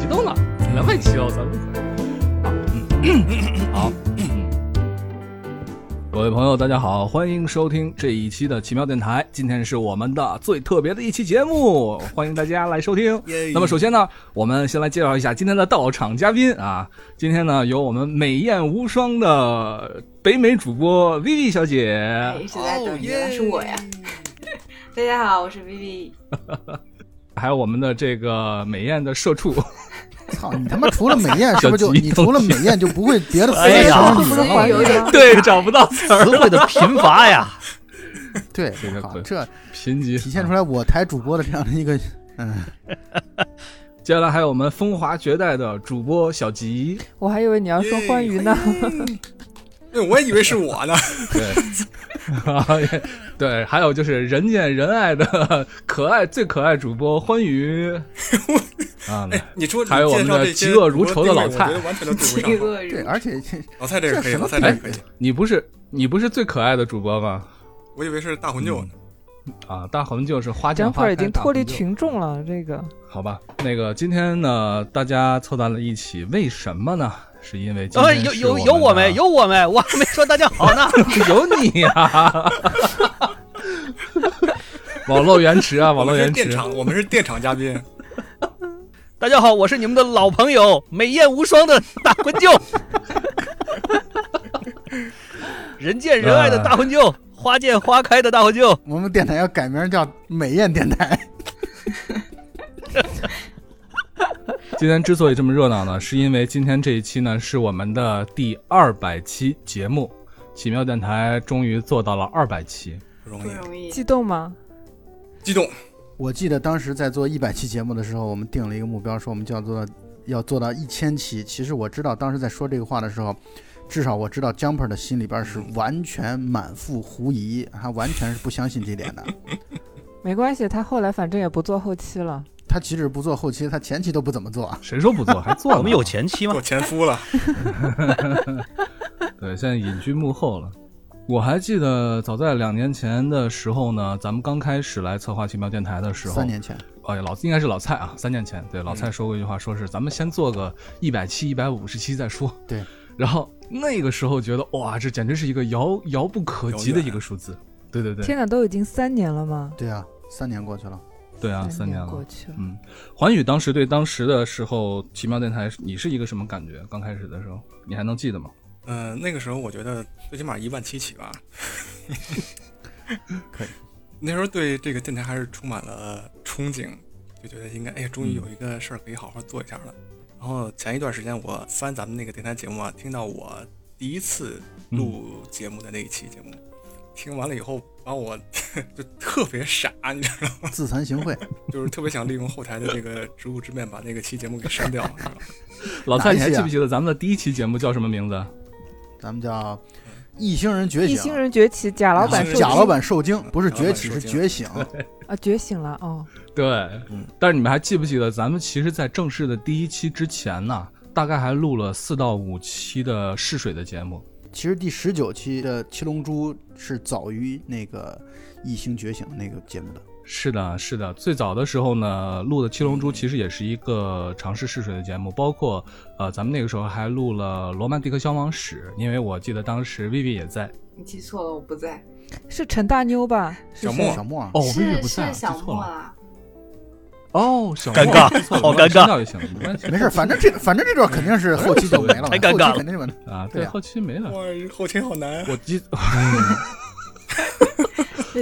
激动了，两百期哦，咱们好，嗯，好，嗯，各位朋友，大家好，欢迎收听这一期的奇妙电台。今天是我们的最特别的一期节目，欢迎大家来收听。那么首先呢，我们先来介绍一下今天的到场嘉宾啊。今天呢，有我们美艳无双的北美主播 Vivi 小姐，哎，是在等原来是我呀！大家好，我是 Vivi。还有我们的这个美艳的社畜，操你他妈！除了美艳，是不是就你除了美艳就不会别的词了呀儿形容女人哎有点？对，找不到词儿词汇的贫乏呀。对这个对，好这贫瘠体现出来我台主播的这样的一个嗯，接下来还有我们风华绝代的主播小吉，我还以为你要说欢愉呢。对，我也以为是我呢。对，对，还有就是人见人爱的可爱最可爱主播欢愉啊，哎，你说还有我们的嫉恶如仇的老蔡对不上。对，而且老蔡这个可以，老蔡这个可以。你不是你不是最可爱的主播吗？我以为是大魂舅呢。啊，大魂就是花见张粉已经脱离群众了，这个好吧，那个今天呢，大家凑在了一起，为什么呢？是因为今呃，天有有我们有我没有我没，我还没说大家好呢。有你呀、网络延迟啊，网络延迟。电场，我们是电厂嘉宾。大家好，我是你们的老朋友，美艳无双的大魂舅，人见人爱的大魂舅，花见花开的大魂舅。我们电台要改名叫美艳电台。今天之所以这么热闹呢，是因为今天这一期呢是我们的第二百期节目，奇妙电台终于做到了二百期。不容易，不容易。激动吗？激动。我记得当时在做一百期节目的时候，我们定了一个目标，说我们就要做到要做到一千期。其实我知道当时在说这个话的时候，至少我知道 Jumper 的心里边是完全满腹狐疑，他完全是不相信这点的。没关系，他后来反正也不做后期了。他即使不做后期，他前期都不怎么做。谁说不做？还做呢？我们有前期吗做？前夫了，对，现在隐居幕后了。我还记得早在两年前的时候呢，咱们刚开始来策划奇妙电台的时候，三年前，哎呀，老应该是老蔡啊，三年前，对，老蔡说过一句话，说是咱们先做个一百期、一百五十期再说。对，然后那个时候觉得哇，这简直是一个遥遥不可及的一个数字。对对对，天哪，都已经三年了吗？对啊，三年过去了。对啊，三年年了。过去了。嗯，环宇当时对当时的时候奇妙电台，你是一个什么感觉？刚开始的时候，你还能记得吗？嗯，那个时候我觉得最起码一万七起吧。可以。那时候对这个电台还是充满了憧憬，就觉得应该，哎呀，终于有一个事儿可以好好做一下了。然后前一段时间我翻咱们那个电台节目啊，听到我第一次录节目的那一期节目，听完了以后把我 就特别傻，你知道吗？自惭形秽。就是特别想利用后台的这个职务之便把那个期节目给删掉？老蔡，你还记不记得咱们的第一期节目叫什么名字？咱们叫异星人觉醒，异星人崛起，贾老板异星人受惊贾老板受惊，不是崛起是觉醒。啊觉醒了哦。对，嗯但是你们还记不记得，咱们其实，在正式的第一期之前呢，大概还录了四到五期的试水的节目。其实第十九期的《七龙珠》是早于那个异星觉醒那个节目的。是的，是的，最早的时候呢，录的《七龙珠》其实也是一个尝试试水的节目，包括呃，咱们那个时候还录了《罗曼蒂克消亡史》，因为我记得当时 Vivi 也在。你记错了，我不在。是陈大妞吧？是小莫小莫啊，哦是，Vivi 不在啊，是小记错了。哦，小尴尬好尴尬没关系删掉就行了，没关系。没事，反正这反正这段肯定是后期就没了嘛，太尴尬了后期肯定是没了。啊，对，后期没了。哇，后期好难啊。我记这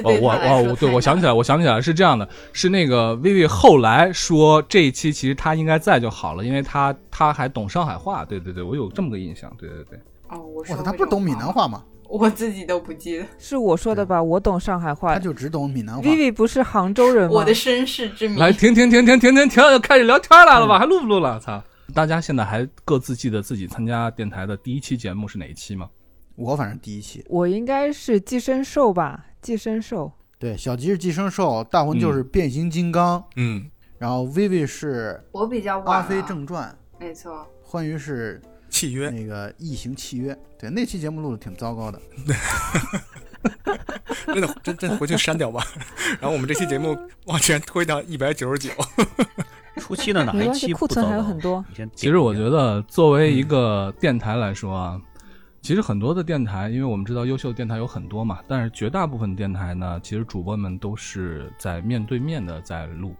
哦，我对他来哦，对，我想起来，我想起来是这样的，是那个薇薇后来说这一期其实他应该在就好了，因为他他还懂上海话，对对对，我有这么个印象，对对对。哦，我说过他不是懂闽南话吗？我自己都不记得。是我说的吧？我懂上海话他。就只懂闽南话。Vivi 不是杭州人吗？我的身世之谜。来，停停停停停停停，又开始聊天来了吧？还录不录了？操！大家现在还各自记得自己参加电台的第一期节目是哪一期吗？我反正第一期，我应该是寄生兽吧？寄生兽。对，小吉是寄生兽，大魂就是变形金刚，嗯，然后 Vivi 是我比较《晚。阿飞正传没错。》，欢愉是契约那个《异形契约》。对，那期节目录的挺糟糕的。真的真真回去删掉吧。然后我们这期节目往前推到一百九十九，初期的哪一期库存还有很多。其实我觉得，作为嗯一个电台来说啊，其实很多的电台，因为我们知道优秀的电台有很多嘛，但是绝大部分电台呢，其实主播们都是在面对面的在录，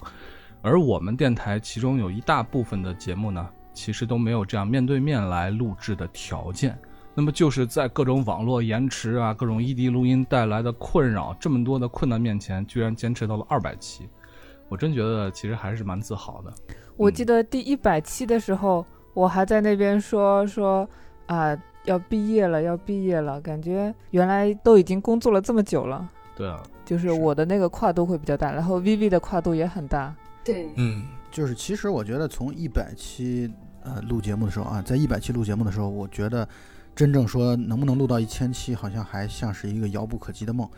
而我们电台其中有一大部分的节目呢，其实都没有这样面对面来录制的条件。那么就是在各种网络延迟啊、各种异地录音带来的困扰，这么多的困难面前，居然坚持到了二百期，我真觉得其实还是蛮自豪的。我记得第一百期的时候，我还在那边说说啊，要毕业了，要毕业了，感觉原来都已经工作了这么久了。对啊，就是我的那个跨度会比较大，然后 VV 的跨度也很大。对，嗯，就是其实我觉得从一百期呃录节目的时候啊，在一百期录节目的时候，我觉得真正说能不能录到一千期，好像还像是一个遥不可及的梦。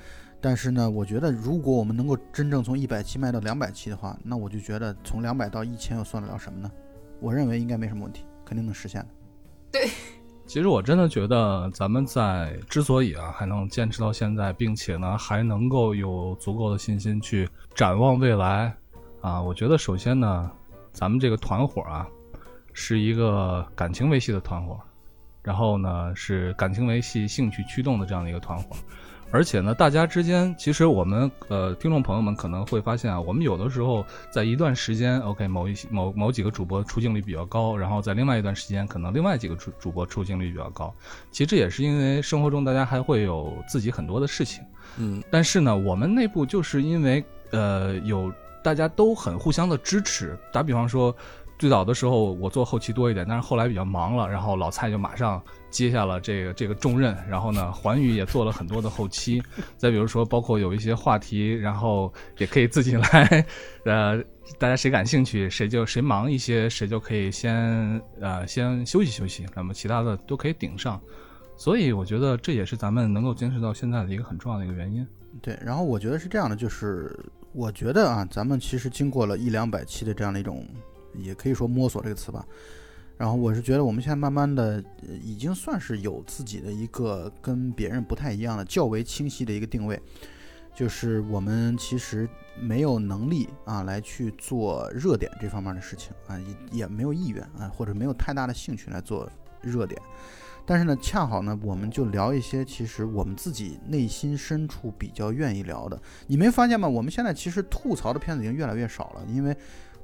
但是呢，我觉得如果我们能够真正从一百期卖到两百期的话，那我就觉得从两百到一千又算得了什么呢？我认为应该没什么问题，肯定能实现的。其实我真的觉得，咱们在之所以啊还能坚持到现在，并且呢还能够有足够的信心去展望未来，啊，我觉得首先呢，咱们这个团伙啊是一个感情维系的团伙，然后呢是感情维系、兴趣驱动的这样的一个团伙。而且呢，大家之间其实我们呃听众朋友们可能会发现啊，我们有的时候在一段时间，OK 某一某某几个主播出镜率比较高，然后在另外一段时间可能另外几个主主播出镜率比较高。其实这也是因为生活中大家还会有自己很多的事情，嗯，但是呢，我们内部就是因为呃有大家都很互相的支持。打比方说，最早的时候我做后期多一点，但是后来比较忙了，然后老蔡就马上接下了这个这个重任，然后呢，环宇也做了很多的后期。再比如说，包括有一些话题，然后也可以自己来，呃，大家谁感兴趣，谁就谁忙一些，谁就可以先呃先休息休息，那么其他的都可以顶上。所以我觉得这也是咱们能够坚持到现在的一个很重要的一个原因。对，然后我觉得是这样的，就是我觉得啊，咱们其实经过了一两百期的这样的一种，也可以说摸索这个词吧。然后我是觉得我们现在慢慢的已经算是有自己的一个跟别人不太一样的较为清晰的一个定位，就是我们其实没有能力啊来去做热点这方面的事情啊，也也没有意愿啊，或者没有太大的兴趣来做热点。但是呢，恰好呢，我们就聊一些其实我们自己内心深处比较愿意聊的。你没发现吗？我们现在其实吐槽的片子已经越来越少了，因为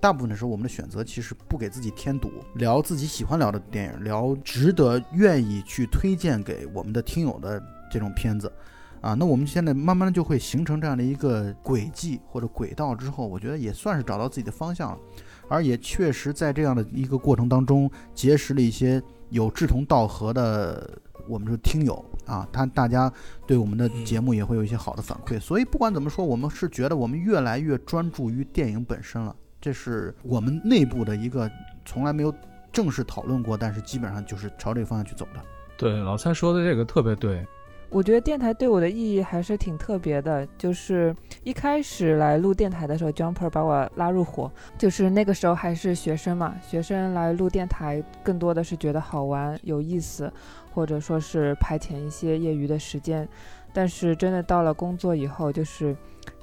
大部分的时候我们的选择其实不给自己添堵，聊自己喜欢聊的电影，聊值得愿意去推荐给我们的听友的这种片子。啊，那我们现在慢慢的就会形成这样的一个轨迹或者轨道之后，我觉得也算是找到自己的方向了，而也确实在这样的一个过程当中结识了一些有志同道合的我们说听友啊，他大家对我们的节目也会有一些好的反馈，所以不管怎么说，我们是觉得我们越来越专注于电影本身了，这是我们内部的一个从来没有正式讨论过，但是基本上就是朝这个方向去走的。对，老蔡说的这个特别对。我觉得电台对我的意义还是挺特别的，就是一开始来录电台的时候，Jumper 把我拉入伙，就是那个时候还是学生嘛，学生来录电台更多的是觉得好玩、有意思，或者说是排遣一些业余的时间。但是真的到了工作以后，就是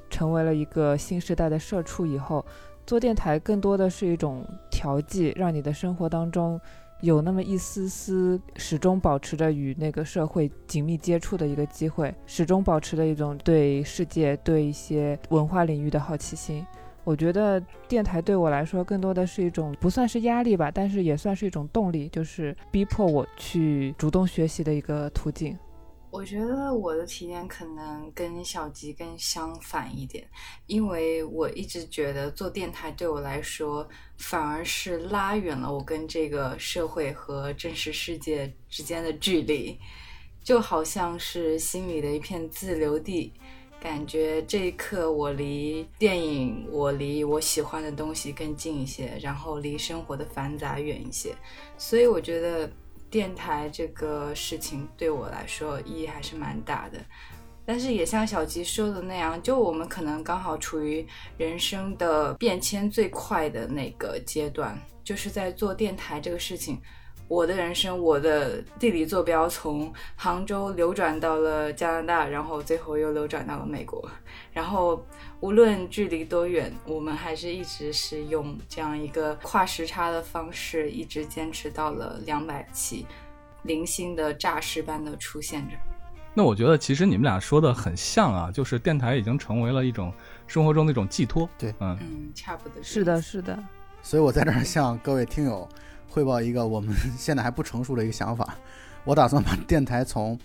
成为了一个新时代的社畜以后，做电台更多的是一种调剂，让你的生活当中。有那么一丝丝始终保持着与那个社会紧密接触的一个机会，始终保持着一种对世界、对一些文化领域的好奇心。我觉得电台对我来说更多的是一种不算是压力吧，但是也算是一种动力，就是逼迫我去主动学习的一个途径。我觉得我的体验可能跟小吉更相反一点，因为我一直觉得做电台对我来说，反而是拉远了我跟这个社会和真实世界之间的距离，就好像是心里的一片自留地，感觉这一刻我离电影，我离我喜欢的东西更近一些，然后离生活的繁杂远一些，所以我觉得。电台这个事情对我来说意义还是蛮大的，但是也像小吉说的那样，就我们可能刚好处于人生的变迁最快的那个阶段，就是在做电台这个事情，我的人生，我的地理坐标从杭州流转到了加拿大，然后最后又流转到了美国。然后无论距离多远，我们还是一直是用这样一个跨时差的方式，一直坚持到了两百期，零星的诈尸般的出现着。那我觉得其实你们俩说的很像啊，就是电台已经成为了一种生活中的一种寄托。对，嗯，嗯，差不多是的，是的。所以我在这儿向各位听友汇报一个我们 现在还不成熟的一个想法，我打算把电台从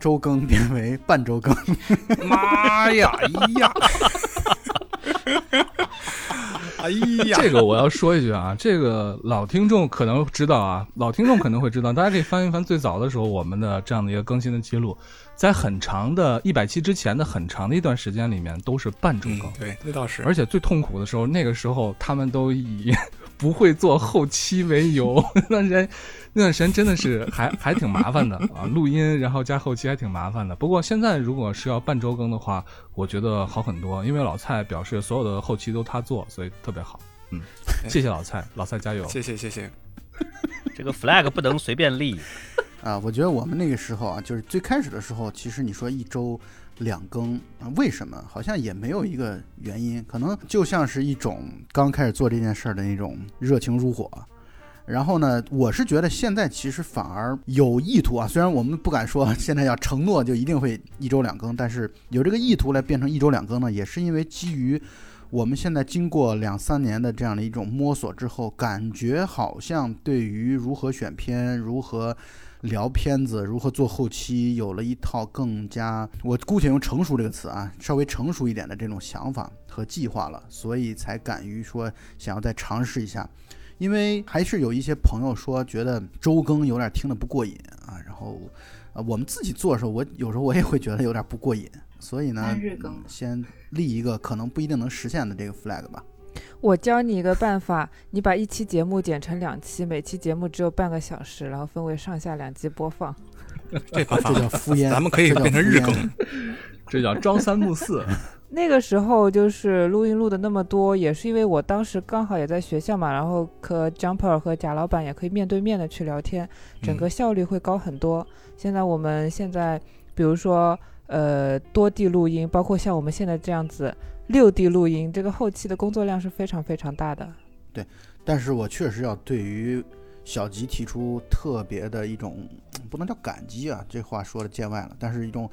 周更变为半周更。妈呀！哎呀，哎呀，这个我要说一句啊，这个老听众可能知道啊，老听众可能会知道，大家可以翻一翻最早的时候我们的这样的一个更新的记录，在很长的一百期之前的很长的一段时间里面都是半周更，嗯，对，那倒是。而且最痛苦的时候，那个时候他们都以不会做后期为由，那段时间那段时间真的是还还挺麻烦的啊，录音然后加后期还挺麻烦的。不过现在如果是要半周更的话，我觉得好很多，因为老蔡表示所有的后期都他做，所以特别好。嗯，谢谢老蔡，老蔡加油。谢谢谢谢。这个 flag 不能随便立。啊，我觉得我们那个时候啊，就是最开始的时候，其实你说一周两更啊，为什么？好像也没有一个原因，可能就像是一种刚开始做这件事儿的那种热情如火。然后呢，我是觉得现在其实反而有意图啊，虽然我们不敢说现在要承诺就一定会一周两更，但是有这个意图来变成一周两更呢，也是因为基于我们现在经过两三年的这样的一种摸索之后，感觉好像对于如何选片、如何聊片子、如何做后期，有了一套更加我姑且用成熟这个词啊，稍微成熟一点的这种想法和计划了，所以才敢于说想要再尝试一下。因为还是有一些朋友说觉得周更有点听得不过瘾啊，然后啊我们自己做的时候，我有时候我也会觉得有点不过瘾，所以呢单日更，先立一个可能不一定能实现的这个 flag 吧。我教你一个办法，你把一期节目剪成两期，每期节目只有半个小时，然后分为上下两集播放。这方法这叫敷衍，咱们可以变成日更。这叫朝三暮四。那个时候就是录音录的那么多，也是因为我当时刚好也在学校嘛，然后和 Jumper 和贾老板也可以面对面的去聊天，整个效率会高很多。现在我们现在比如说呃多地录音，包括像我们现在这样子六地录音，这个后期的工作量是非常非常大的。对但是我确实要对于小吉提出特别的一种，不能叫感激啊，这话说的见外了，但是一种，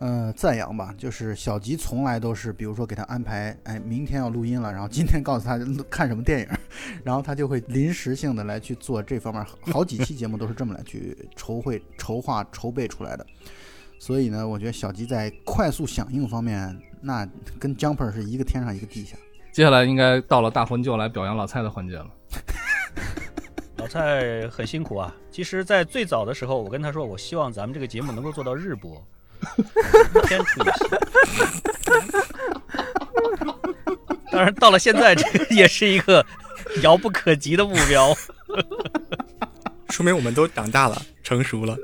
呃，赞扬吧。就是小吉从来都是，比如说给他安排，哎，明天要录音了，然后今天告诉他看什么电影，然后他就会临时性的来去做这方面，好几期节目都是这么来去筹会、筹划、筹备出来的。所以呢，我觉得小吉在快速响应方面，那跟 Jumper 是一个天上一个地下。接下来应该到了大魂就来表扬老蔡的环节了。老蔡很辛苦啊。其实，在最早的时候，我跟他说，我希望咱们这个节目能够做到日播，一天出一期。当然，到了现在，这个也是一个遥不可及的目标。说明我们都长大了，成熟了。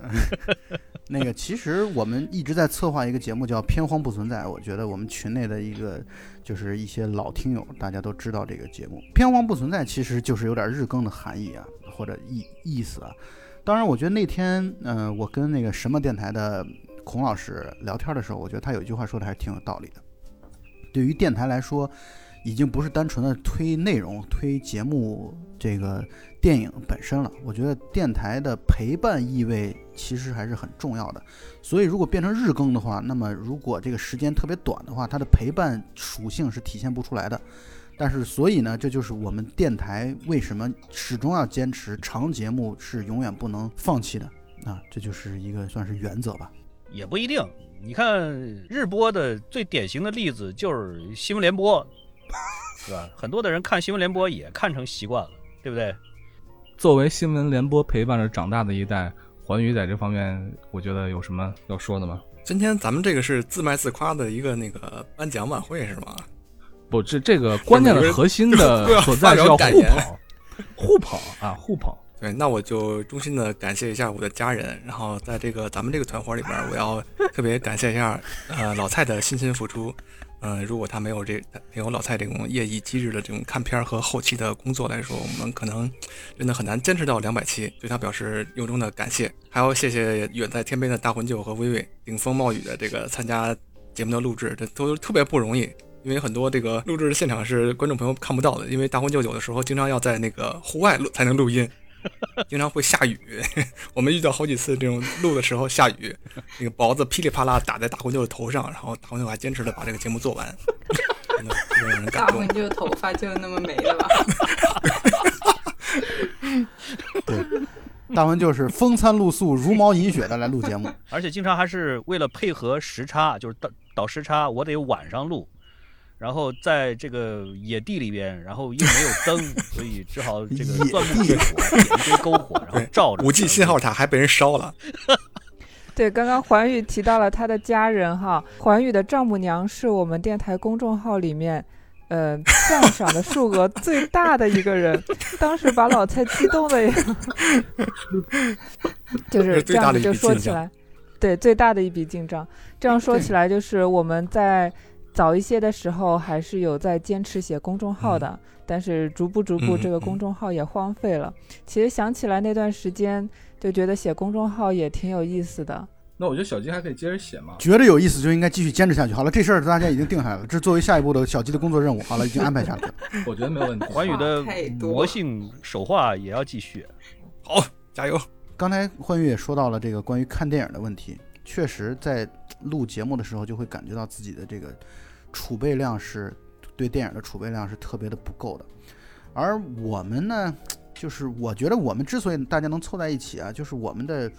那个，其实我们一直在策划一个节目，叫《偏荒不存在》。我觉得我们群内的一个，就是一些老听友，大家都知道这个节目。偏荒不存在，其实就是有点日更的含义啊，或者意意思啊。当然，我觉得那天，嗯、我跟那个什么电台的孔老师聊天的时候，我觉得他有一句话说的还是挺有道理的。对于电台来说，已经不是单纯的推内容、推节目这个电影本身了。我觉得电台的陪伴意味其实还是很重要的。所以，如果变成日更的话，那么如果这个时间特别短的话，它的陪伴属性是体现不出来的。但是，所以呢，这就是我们电台为什么始终要坚持长节目是永远不能放弃的啊，这就是一个算是原则吧。也不一定。你看日播的最典型的例子就是新闻联播，是吧？很多的人看新闻联播也看成习惯了，对不对？作为新闻联播陪伴着长大的一代，环宇在这方面，我觉得有什么要说的吗？今天咱们这个是自卖自夸的一个那个颁奖晚会是吗？不，这这个关键的核心的 所在是要 发言互跑，互跑啊，互跑。对，那我就衷心的感谢一下我的家人，然后在这个咱们这个团伙里边，我要特别感谢一下呃老蔡的辛勤付出。呃，如果他没有这没有老蔡这种夜以继日的这种看片和后期的工作来说，我们可能真的很难坚持到两百期。对他表示由衷的感谢，还要谢谢远在天边的大魂舅和微微顶风冒雨的这个参加节目的录制，这都特别不容易。因为很多这个录制的现场是观众朋友看不到的，因为大魂舅有的时候经常要在那个户外录才能录音。经常会下雨，我们遇到好几次这种录的时候下雨，那个雹子噼里啪啦打在大红舅的头上，然后大红舅还坚持的把这个节目做完，真的特别让人感动大红。舅头发就那么没了吧？大文就是风餐露宿、茹毛饮血的来录节目。而且经常还是为了配合时差，就是倒倒时差，我得晚上录，然后在这个野地里边，然后又没有灯，所以只好这个钻木取火，点一堆篝火，然后照着。五 G 信号塔还被人烧了，对，刚刚环宇提到了他的家人哈，环宇的丈母娘是我们电台公众号里面，呃，赞赏的数额最大的一个人，当时把老蔡激动的呀，就是最大的一是这样子就笔进账说起来，对，最大的一笔进账。这样说起来，就是我们在早一些的时候还是有在坚持写公众号的，但是逐步逐步嗯这个嗯公众号也荒废了。其实想起来那段时间，就觉得写公众号也挺有意思的。那我觉得小鸡还可以接着写嘛。觉得有意思就应该继续坚持下去。好了，这事儿大家已经定下来了，这作为下一步的小鸡的工作任务。好了，已经安排下去了。我觉得没有问题。环宇的魔性手画也要继续。好，加油！刚才欢宇也说到了这个关于看电影的问题，确实在录节目的时候就会感觉到自己的这个储备量是对电影的储备量是特别的不够的。而我们呢，就是我觉得我们之所以大家能凑在一起啊，就是我们的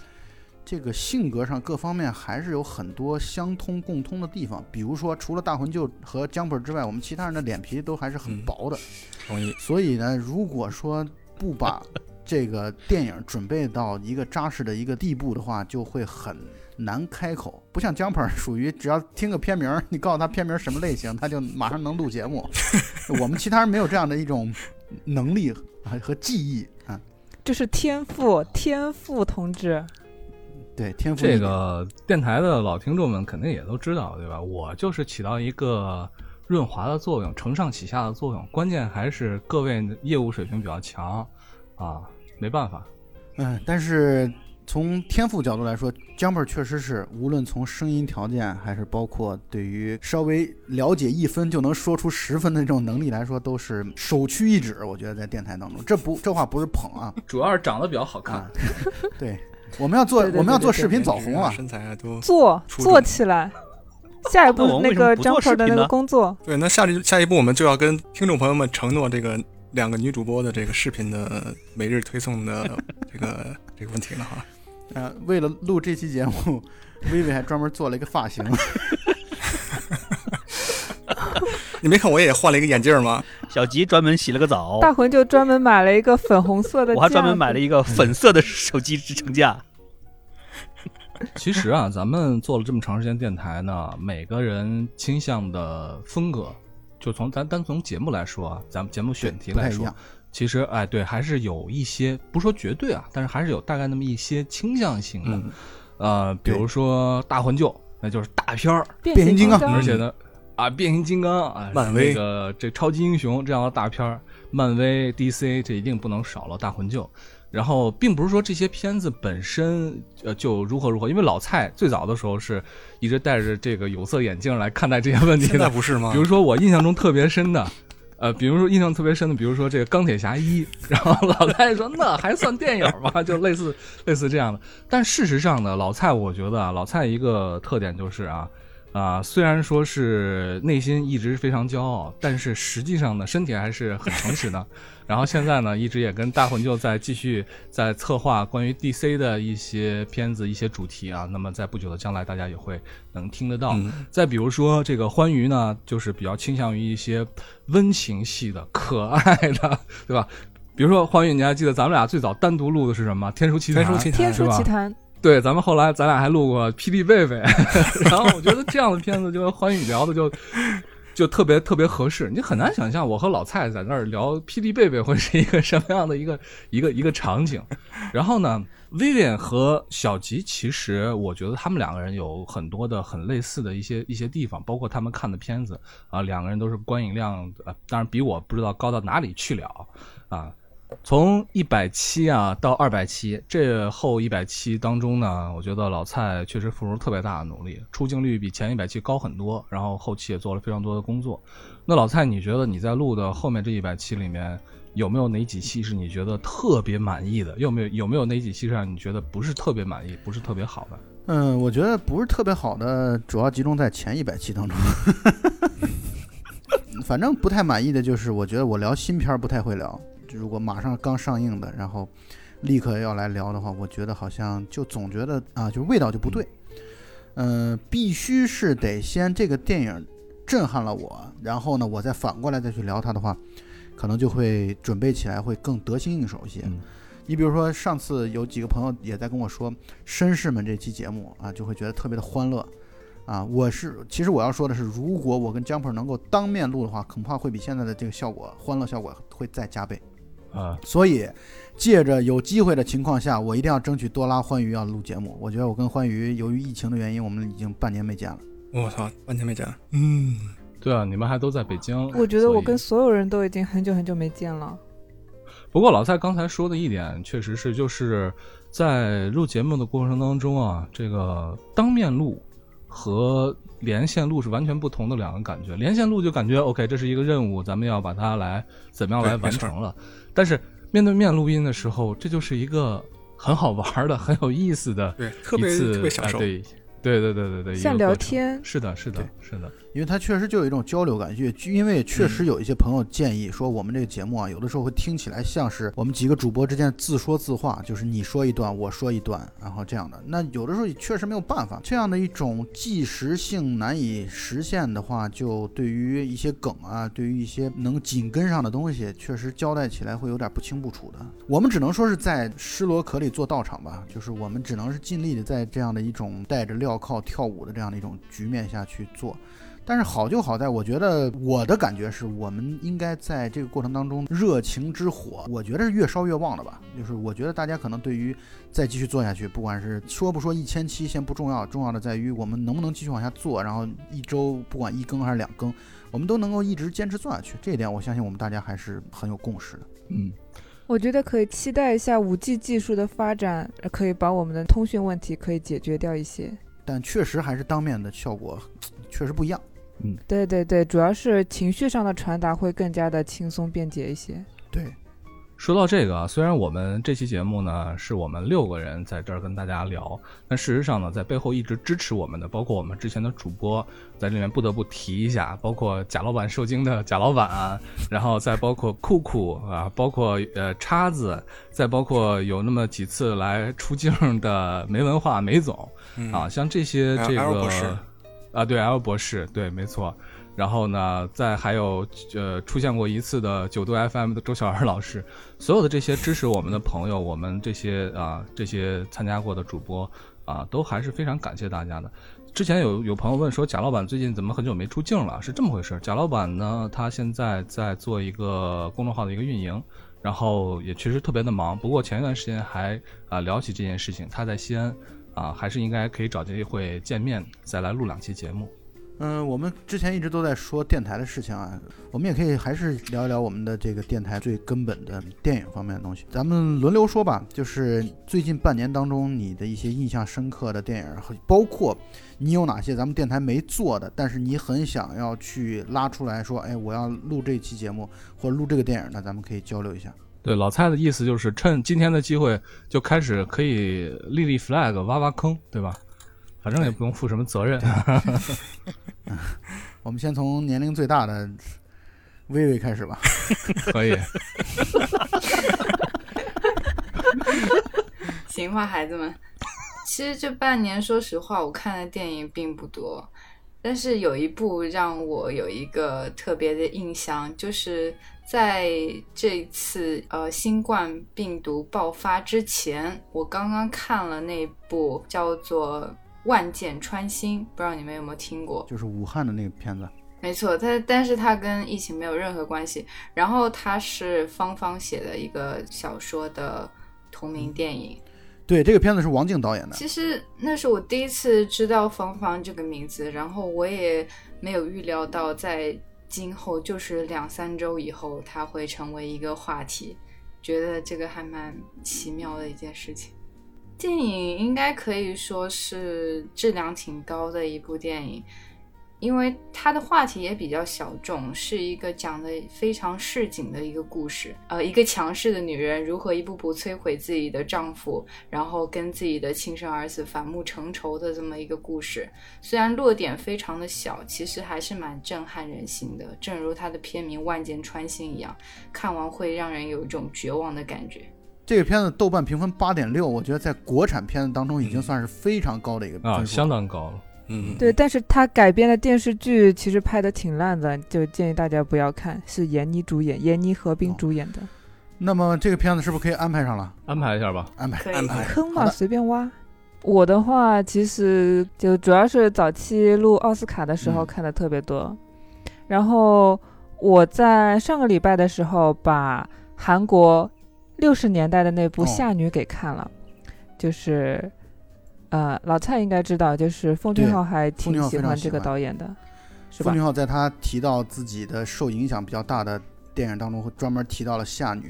这个性格上各方面还是有很多相通共通的地方。比如说，除了大魂舅和江本之外，我们其他人的脸皮都还是很嗯薄的。同意。所以呢，如果说不把这个电影准备到一个扎实的一个地步的话，就会很难开口。不像江鹏属于只要听个片名，你告诉他片名什么类型，他就马上能录节目。我们其他人没有这样的一种能力啊和记忆啊。这是天赋，天赋，同志。对，天赋这个电台的老听众们肯定也都知道，对吧？我就是起到一个润滑的作用，承上启下的作用。关键还是各位业务水平比较强啊，没办法。嗯，但是从天赋角度来说，Jumper 确实是无论从声音条件，还是包括对于稍微了解一分就能说出十分的这种能力来说，都是首屈一指。我觉得在电台当中，这不这话不是捧啊主要是长得比较好看啊，，对，我们要做对对对对我们要做视频走红啊。身材啊都做做起来。下一步那个 jumper 的那个工作，对。那下一下一步我们就要跟听众朋友们承诺这个两个女主播的这个视频的每日推送的这个这个问题了哈。呃，为了录这期节目，薇薇还专门做了一个发型。你没看我也换了一个眼镜吗？小吉专门洗了个澡，大魂就专门买了一个粉红色的，我还专门买了一个粉色的手机支撑架。其实啊，咱们做了这么长时间电台呢，每个人倾向的风格，就从咱单从节目来说啊，咱们节目选题来说其实哎，对，还是有一些，不说绝对啊，但是还是有大概那么一些倾向性的。嗯，呃，比如说大魂救，那就是大片儿，变变形金刚刚，而且呢，啊，变形金刚啊，漫威那个这超级英雄这样的大片儿，漫威、DC 这一定不能少了大魂救。然后，并不是说这些片子本身呃就如何如何，因为老蔡最早的时候是一直戴着这个有色眼镜来看待这些问题现在的。不是吗比？如说我印象中特别深的，呃，比如说印象特别深的，比如说这个钢铁侠一，然后老蔡说那还算电影吗？就类似类似这样的。但事实上呢，老蔡我觉得啊，老蔡一个特点就是啊啊、虽然说是内心一直非常骄傲，但是实际上呢，身体还是很诚实的。然后现在呢，一直也跟大魂就在继续在策划关于 DC 的一些片子、一些主题啊。那么在不久的将来，大家也会能听得到。嗯再比如说这个欢愉呢，就是比较倾向于一些温情系的、可爱的，对吧？比如说欢愉，你还记得咱们俩最早单独录的是什么？《天书奇谭》。天书奇天谭是吧书奇谭，对，咱们后来咱俩还录过《霹雳贝贝》，然后我觉得这样的片子就跟欢愉聊的就就特别特别合适。你很难想象我和老蔡在那儿聊霹雳贝贝会是一个什么样的一个一个一个场景。然后呢，Vivian 和小吉其实我觉得他们两个人有很多的很类似的一些一些地方，包括他们看的片子啊，两个人都是观影量，呃，当然比我不知道高到哪里去了啊。从一百期啊到二百期，这后一百期当中呢，我觉得老蔡确实付出特别大的努力，出镜率比前一百期高很多，然后后期也做了非常多的工作。那老蔡，你觉得你在录的后面这一百期里面，有没有哪几期是你觉得特别满意的？有没有有没有哪几期是让你觉得不是特别满意，不是特别好的？嗯，我觉得不是特别好的，主要集中在前一百期当中。反正不太满意的就是，我觉得我聊新片儿不太会聊。如果马上刚上映的，然后立刻要来聊的话，我觉得好像就总觉得啊，就味道就不对。嗯，必须是得先这个电影震撼了我，然后呢，我再反过来再去聊它的话，可能就会准备起来会更得心应手一些。你比如说上次有几个朋友也在跟我说《绅士们》这期节目啊，就会觉得特别的欢乐啊。我是其实我要说的是，如果我跟江鹏能够当面录的话，恐怕会比现在的这个效果欢乐效果会再加倍。啊，所以借着有机会的情况下，我一定要争取多拉欢愉要录节目。我觉得我跟欢愉由于疫情的原因，我们已经半年没见了。我操，半年没见了。嗯，对啊，你们还都在北京。我觉得我跟所有人都已经很久很久没见了。不过老蔡刚才说的一点，确实是就是在录节目的过程当中啊，这个当面录和连线录是完全不同的两个感觉。连线录就感觉 OK，这是一个任务，咱们要把它来怎么样来完成了。但是面对面录音的时候，这就是一个很好玩的、很有意思的，对，特别特别享受。对，对，对，对，对，对，像聊天。是的，是的，是的。因为它确实就有一种交流感，因因为确实有一些朋友建议说，我们这个节目啊，有的时候会听起来像是我们几个主播之间自说自话，就是你说一段，我说一段，然后这样的。那有的时候也确实没有办法，这样的一种即时性难以实现的话，就对于一些梗啊，对于一些能紧跟上的东西，确实交代起来会有点不清不楚的。我们只能说是在施罗壳里做道场吧，就是我们只能是尽力的在这样的一种带着镣铐跳舞的这样的一种局面下去做。但是好就好在，我觉得我的感觉是我们应该在这个过程当中，热情之火，我觉得是越烧越旺的吧。就是我觉得大家可能对于再继续做下去，不管是说不说一千期先不重要，重要的在于我们能不能继续往下做，然后一周不管一更还是两更，我们都能够一直坚持做下去。这一点我相信我们大家还是很有共识的。嗯，我觉得可以期待一下五 G 技术的发展，可以把我们的通讯问题可以解决掉一些。但确实还是当面的效果确实不一样。嗯，对对对，主要是情绪上的传达会更加的轻松便捷一些。对，说到这个啊，虽然我们这期节目呢是我们六个人在这儿跟大家聊，但事实上呢，在背后一直支持我们的，包括我们之前的主播，在这里面不得不提一下，包括贾老板受惊的贾老板，然后再包括酷酷啊，包括呃叉子，再包括有那么几次来出镜的没文化梅总啊，像这些这个。啊，对，L 博士，对，没错。然后呢，再还有呃出现过一次的九度 FM 的周小二老师，所有的这些支持我们的朋友，我们这些啊这些参加过的主播啊，都还是非常感谢大家的。之前有有朋友问说，贾老板最近怎么很久没出镜了？是这么回事。贾老板呢，他现在在做一个公众号的一个运营，然后也确实特别的忙。不过前一段时间还啊聊起这件事情，他在西安。啊，还是应该可以找机会见面，再来录两期节目。嗯，我们之前一直都在说电台的事情啊，我们也可以还是聊一聊我们的这个电台最根本的电影方面的东西。咱们轮流说吧，就是最近半年当中你的一些印象深刻的电影，包括你有哪些咱们电台没做的，但是你很想要去拉出来说，哎，我要录这期节目或者录这个电影，那咱们可以交流一下。对老蔡的意思就是趁今天的机会就开始可以立立 flag 挖挖坑，对吧？反正也不用负什么责任。我们先从年龄最大的微微开始吧。可以。行吧，孩子们。其实这半年，说实话，我看的电影并不多，但是有一部让我有一个特别的印象，就是。在这次呃新冠病毒爆发之前，我刚刚看了那部叫做《万箭穿心》，不知道你们有没有听过？就是武汉的那个片子。没错，它但是它跟疫情没有任何关系。然后它是芳芳写的一个小说的同名电影。对，这个片子是王静导演的。其实那是我第一次知道芳芳这个名字，然后我也没有预料到在今后就是两三周以后，它会成为一个话题。觉得这个还蛮奇妙的一件事情。电影应该可以说是质量挺高的一部电影，因为它的话题也比较小众，是一个讲的非常市井的一个故事。呃，一个强势的女人如何一步步摧毁自己的丈夫，然后跟自己的亲生儿子反目成仇的这么一个故事。虽然落点非常的小，其实还是蛮震撼人心的。正如它的片名《万箭穿心》一样，看完会让人有一种绝望的感觉。这个片子豆瓣评分八点六，我觉得在国产片子当中已经算是非常高的一个啊，分数相当高了。嗯，对，但是他改编的电视剧其实拍的挺烂的，就建议大家不要看。是闫妮主演，闫妮何冰哦主演的。那么这个片子是不是可以安排上了？安排一下吧。安排可以安排坑嘛，随便挖。我的话，其实就主要是早期录奥斯卡的时候嗯看的特别多，然后我在上个礼拜的时候把韩国六十年代的那部哦《夏女》给看了，就是呃老蔡应该知道，就是奉俊对昊还挺喜欢这个导演的，是吧奉俊？昊在他提到自己的受影响比较大的电影当中，会专门提到了《夏女》。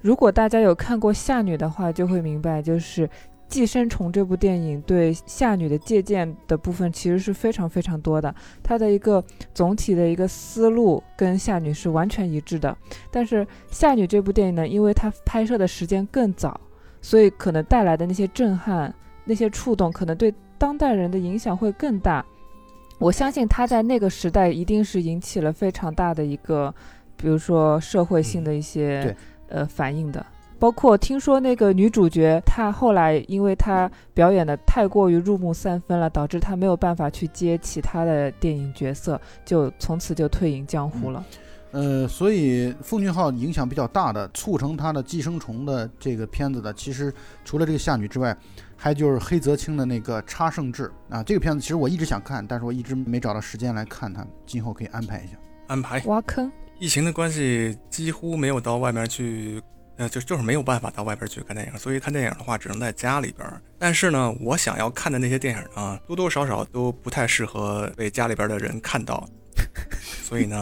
如果大家有看过《夏女》的话，就会明白，就是《寄生虫》这部电影对《夏女》的借鉴的部分其实是非常非常多的。它的一个总体的一个思路跟《夏女》是完全一致的。但是《夏女》这部电影呢，因为它拍摄的时间更早，所以可能带来的那些震撼、那些触动，可能对当代人的影响会更大。我相信他在那个时代一定是引起了非常大的一个，比如说社会性的一些、对呃反应的。包括听说那个女主角，她后来因为她表演的太过于入木三分了，导致她没有办法去接其他的电影角色，就从此就退隐江湖了。呃，所以奉俊昊影响比较大的，促成他的《寄生虫》的这个片子的，其实除了这个《夏女》之外，还就是黑泽清的那个《差胜志》啊。这个片子其实我一直想看，但是我一直没找到时间来看它，今后可以安排一下。安排。挖坑，疫情的关系，几乎没有到外面去，呃，就就是没有办法到外边去看电影，所以看电影的话只能在家里边儿。但是呢，我想要看的那些电影呢，多多少少都不太适合被家里边的人看到，所以呢，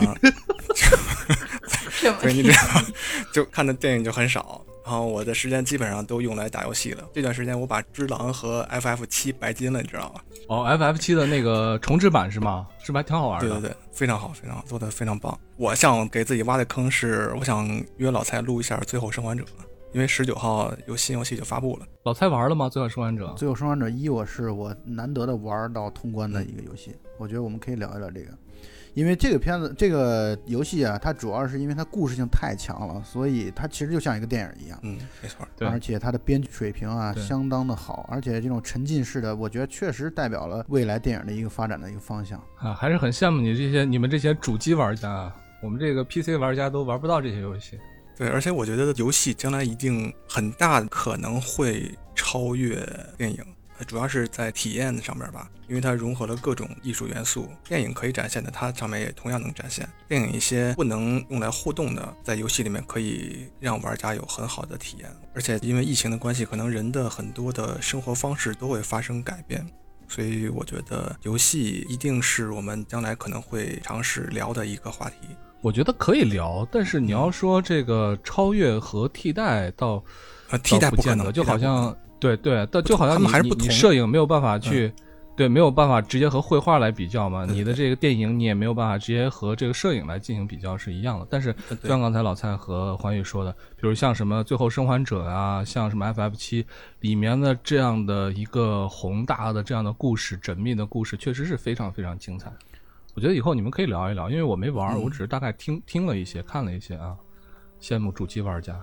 所以你知道，就看的电影就很少。然后我的时间基本上都用来打游戏了。这段时间我把《只狼》和 FF 七白金了，你知道吗？哦，FF 七的那个重置版是吗？是不是还挺好玩的？对对对，非常好，非常好，做的非常棒。我想给自己挖的坑是，我想约老蔡录一下《最后生还者》，因为十九号有新游戏就发布了。老蔡玩了吗？最后生还者《最后生还者一》，我是我难得的玩到通关的一个游戏，我觉得我们可以聊一聊这个，因为这个片子、这个游戏啊，它主要是因为它故事性太强了，所以它其实就像一个电影一样。嗯，没错。对而且它的编剧水平啊相当的好，而且这种沉浸式的，我觉得确实代表了未来电影的一个发展的一个方向。啊，还是很羡慕你这些你们这些主机玩家啊，我们这个 PC 玩家都玩不到这些游戏。对，而且我觉得游戏将来一定很大可能会超越电影，呃主要是在体验上面吧，因为它融合了各种艺术元素。电影可以展现的，它上面也同样能展现。电影一些不能用来互动的，在游戏里面可以让玩家有很好的体验。而且因为疫情的关系，可能人的很多的生活方式都会发生改变。所以我觉得游戏一定是我们将来可能会尝试聊的一个话题。我觉得可以聊，但是你要说这个超越和替代到呃，替代不可能，就好像对对，但就好像你摄影没有办法去，对，没有办法直接和绘画来比较嘛。你的这个电影你也没有办法直接和这个摄影来进行比较是一样的。但是就像刚才老蔡和环宇说的，比如像什么《最后生还者》啊，像什么 FF 七里面的这样的一个宏大的这样的故事、缜密的故事，确实是非常非常精彩。我觉得以后你们可以聊一聊，因为我没玩，嗯我只是大概听听了一些，看了一些啊。羡慕主机玩家。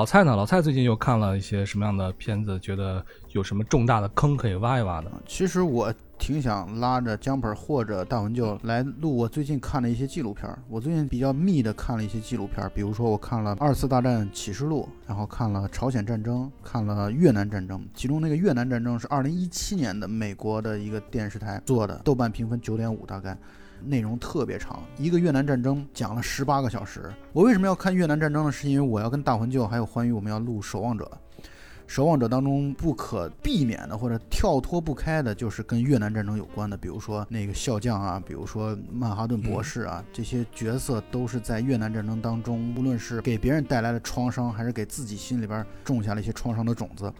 老蔡呢？老蔡最近又看了一些什么样的片子？觉得有什么重大的坑可以挖一挖的？其实我挺想拉着 Jumper 或者大文就来录我最近看的一些纪录片。我最近比较密的看了一些纪录片，比如说我看了二次大战启示录，然后看了朝鲜战争，看了越南战争。其中那个越南战争是二零一七年的美国的一个电视台做的，豆瓣评分九点五大概。内容特别长，一个越南战争讲了十八个小时。我为什么要看越南战争呢？是因为我要跟大魂舅还有欢愉我们要录《守望者》。守望者当中不可避免的或者跳脱不开的，就是跟越南战争有关的，比如说那个笑将啊，比如说曼哈顿博士啊，这些角色都是在越南战争当中，无论是给别人带来了创伤，还是给自己心里边种下了一些创伤的种子。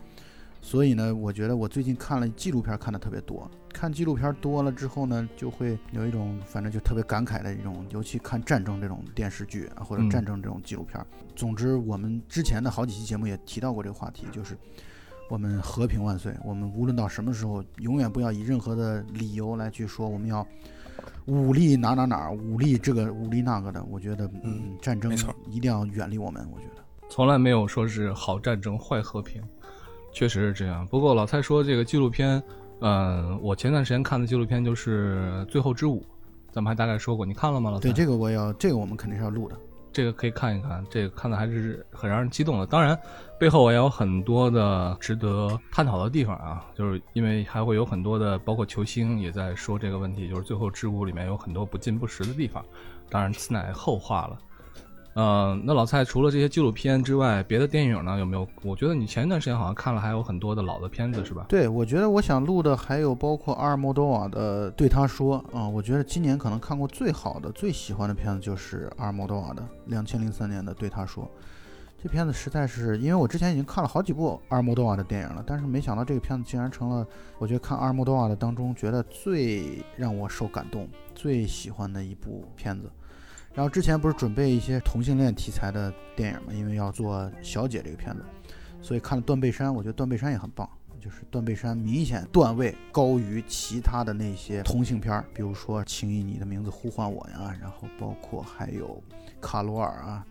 所以呢，我觉得我最近看了纪录片看的特别多，看纪录片多了之后呢，就会有一种反正就特别感慨的一种，尤其看战争这种电视剧啊，或者战争这种纪录片。总之，我们之前的好几期节目也提到过这个话题，就是我们和平万岁。我们无论到什么时候，永远不要以任何的理由来去说我们要武力哪哪哪，武力这个武力那个的。我觉得，嗯，战争一定要远离我们。我觉得从来没有说是好战争坏和平。确实是这样，不过老蔡说这个纪录片，嗯，我前段时间看的纪录片就是《最后之舞》，咱们还大概说过，你看了吗？老蔡？对，这个我要，这个我们肯定是要录的，这个可以看一看，这个看的还是很让人激动的。当然，背后也有很多的值得探讨的地方啊，就是因为还会有很多的，包括球星也在说这个问题，就是《最后之舞》里面有很多不尽不实的地方，当然此乃后话了。嗯，那老蔡除了这些纪录片之外，别的电影呢有没有？我觉得你前一段时间好像看了还有很多的老的片子，是吧？对，我觉得我想录的还有包括阿尔莫多瓦的《对他说》啊，我觉得今年可能看过最好的、最喜欢的片子就是阿尔莫多瓦的两千零三年的《对他说》。这片子实在是，因为我之前已经看了好几部阿尔莫多瓦的电影了，但是没想到这个片子竟然成了我觉得看阿尔莫多瓦的当中觉得最让我受感动、最喜欢的一部片子。然后之前不是准备一些同性恋题材的电影嘛？因为要做《小姐》这个片子，所以看了《断背山》，我觉得《断背山》也很棒。就是《断背山》明显段位高于其他的那些同性片儿，比如说《请以你的名字呼唤我》呀，然后包括还有《卡罗尔》啊，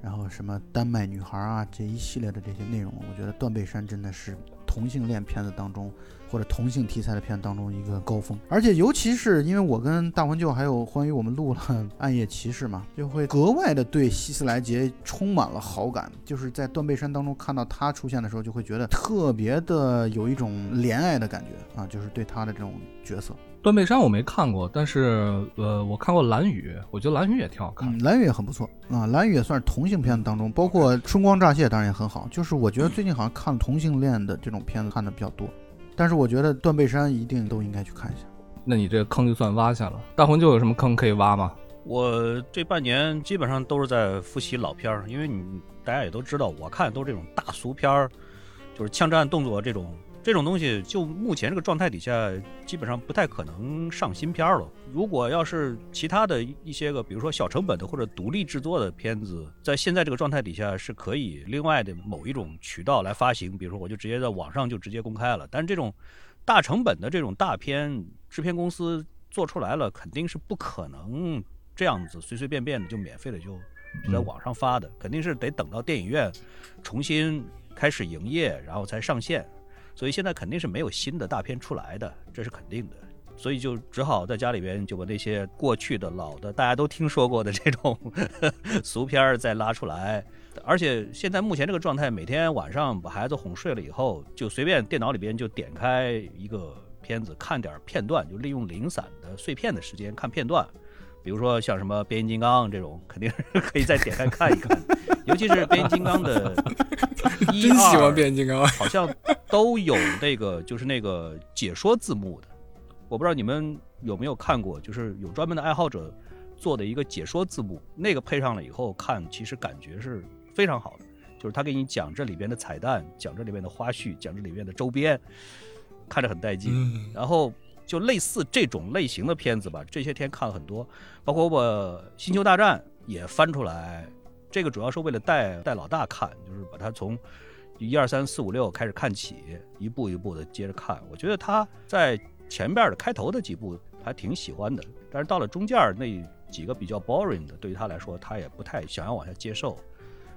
然后什么《丹麦女孩》啊这一系列的这些内容，我觉得《断背山》真的是同性恋片子当中。或者同性题材的片当中一个高峰，而且尤其是因为我跟大魂舅还有欢愉我们录了《暗夜骑士》嘛，就会格外的对希斯莱杰充满了好感。就是在断背山当中看到他出现的时候，就会觉得特别的有一种怜爱的感觉啊，就是对他的这种角色。断背山我没看过，但是呃，我看过蓝雨，我觉得蓝雨也挺好看，蓝雨也很不错啊，蓝雨也算是同性片子当中，包括春光乍泄当然也很好。就是我觉得最近好像看同性恋的这种片子看的比较多。但是我觉得断背山一定都应该去看一下。那你这个坑就算挖下了。大魂就有什么坑可以挖吗？我这半年基本上都是在复习老片儿，因为你大家也都知道，我看都是这种大俗片儿，就是枪战动作这种。这种东西就目前这个状态底下，基本上不太可能上新片了。如果要是其他的一些个，比如说小成本的或者独立制作的片子，在现在这个状态底下是可以另外的某一种渠道来发行，比如说我就直接在网上就直接公开了。但是这种大成本的这种大片，制片公司做出来了，肯定是不可能这样子随随便便的就免费的就在网上发的，肯定是得等到电影院重新开始营业，然后才上线。所以现在肯定是没有新的大片出来的，这是肯定的。所以就只好在家里边就把那些过去的老的大家都听说过的 这种 俗片儿再拉出来。而且现在目前这个状态，每天晚上把孩子哄睡了以后，就随便电脑里边就点开一个片子看点片段，就利用零散的碎片的时间看片段。比如说像什么变形金刚这种，肯定是 可以再点开看一看。尤其是变形金刚的。真喜欢变形金刚，好像都有那个，就是那个解说字幕的。我不知道你们有没有看过，就是有专门的爱好者做的一个解说字幕，那个配上了以后看，其实感觉是非常好的。就是他给你讲这里边的彩蛋，讲这里边的花絮，讲这里边的周边，看着很带劲。然后就类似这种类型的片子吧，这些天看了很多，包括我《星球大战》也翻出来。这个主要是为了带带老大看，就是把他从一二三四五六开始看起，一步一步的接着看。我觉得他在前边的开头的几部还挺喜欢的，但是到了中间那几个比较 boring 的，对于他来说他也不太想要往下接受。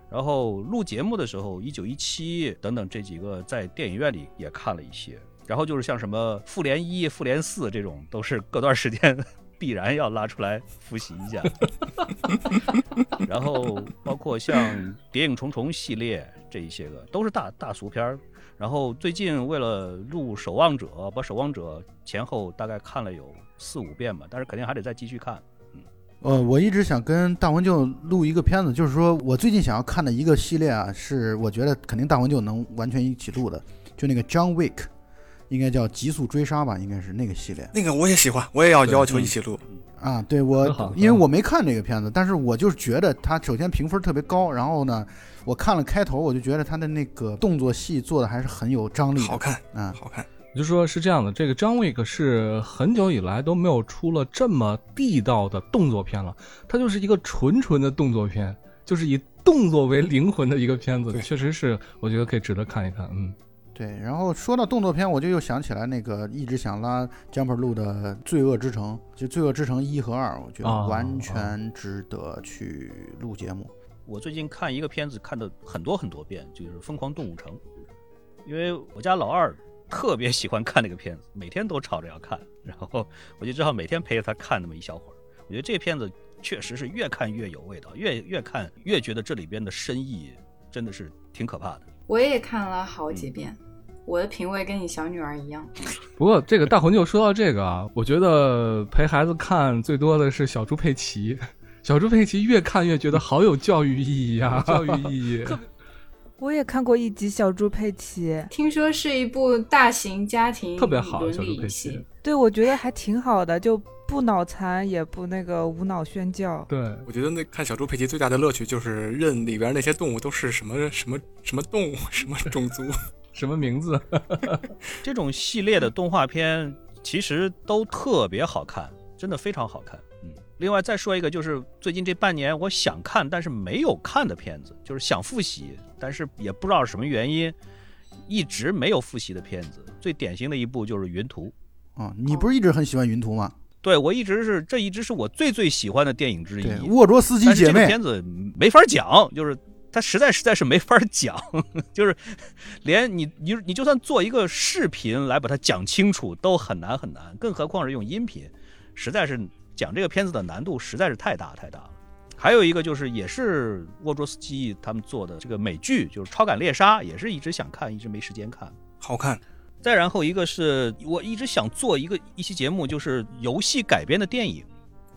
然后录节目的时候，一九一七等等这几个在电影院里也看了一些。然后就是像什么复联一、复联四这种，都是隔段时间。必然要拉出来复习一下，然后包括像《谍影重重》系列这一些个都是大大俗片儿。然后最近为了录《守望者》，把《守望者》前后大概看了有四五遍吧，但是肯定还得再继续看。呃，我一直想跟大魂舅录一个片子，就是说我最近想要看的一个系列啊，是我觉得肯定大魂舅能完全一起录的，就那个 John Wick，应该叫极速追杀吧，应该是那个系列那个我也喜欢，我也要要求一起录。啊。对我，因为我没看这个片子，但是我就是觉得它首先评分特别高，然后呢，我看了开头，我就觉得它的那个动作戏做的还是很有张力，好看，啊。好看。我就说是这样的，这个张 Wick 是很久以来都没有出了这么地道的动作片了，它就是一个纯纯的动作片，就是以动作为灵魂的一个片子，确实是我觉得可以值得看一看。嗯，对，然后说到动作片，我就又想起来那个一直想拉 Jumper 录的《罪恶之城》，就《罪恶之城》一和二，我觉得啊完全值得去录节目。我最近看一个片子看的很多很多遍，就是《疯狂动物城》，因为我家老二特别喜欢看那个片子，每天都吵着要看，然后我就只好每天陪着他看那么一小会儿。我觉得这片子确实是越看越有味道，越越看越觉得这里边的深意真的是挺可怕的。我也看了好几遍，我的品味跟你小女儿一样。不过这个大红就说到这个啊，我觉得陪孩子看最多的是小猪佩奇，小猪佩奇越看越觉得好有教育意义啊，教育意义。我也看过一集《小猪佩奇》，听说是一部大型家庭特别好伦小猪佩奇，对我觉得还挺好的，就不脑残，也不那个无脑宣教。对，我觉得那看小猪佩奇最大的乐趣就是认里边那些动物都是什么什么什么动物，什么种族。什么名字？这种系列的动画片其实都特别好看，真的非常好看。嗯，另外再说一个，就是最近这半年我想看但是没有看的片子，就是想复习，但是也不知道是什么原因，一直没有复习的片子。最典型的一部就是《云图》。啊，你不是一直很喜欢云图吗？对我一直是这一直是我最最喜欢的电影之一。对，沃卓斯基姐妹这个片子没法讲，就是它实在实在是没法讲，就是连你你你就算做一个视频来把它讲清楚都很难很难，更何况是用音频，实在是讲这个片子的难度实在是太大太大了。还有一个就是也是沃卓斯基他们做的这个美剧，就是《超感猎杀》，也是一直想看，一直没时间看。好看，再然后一个是我一直想做一个一期节目，就是游戏改编的电影。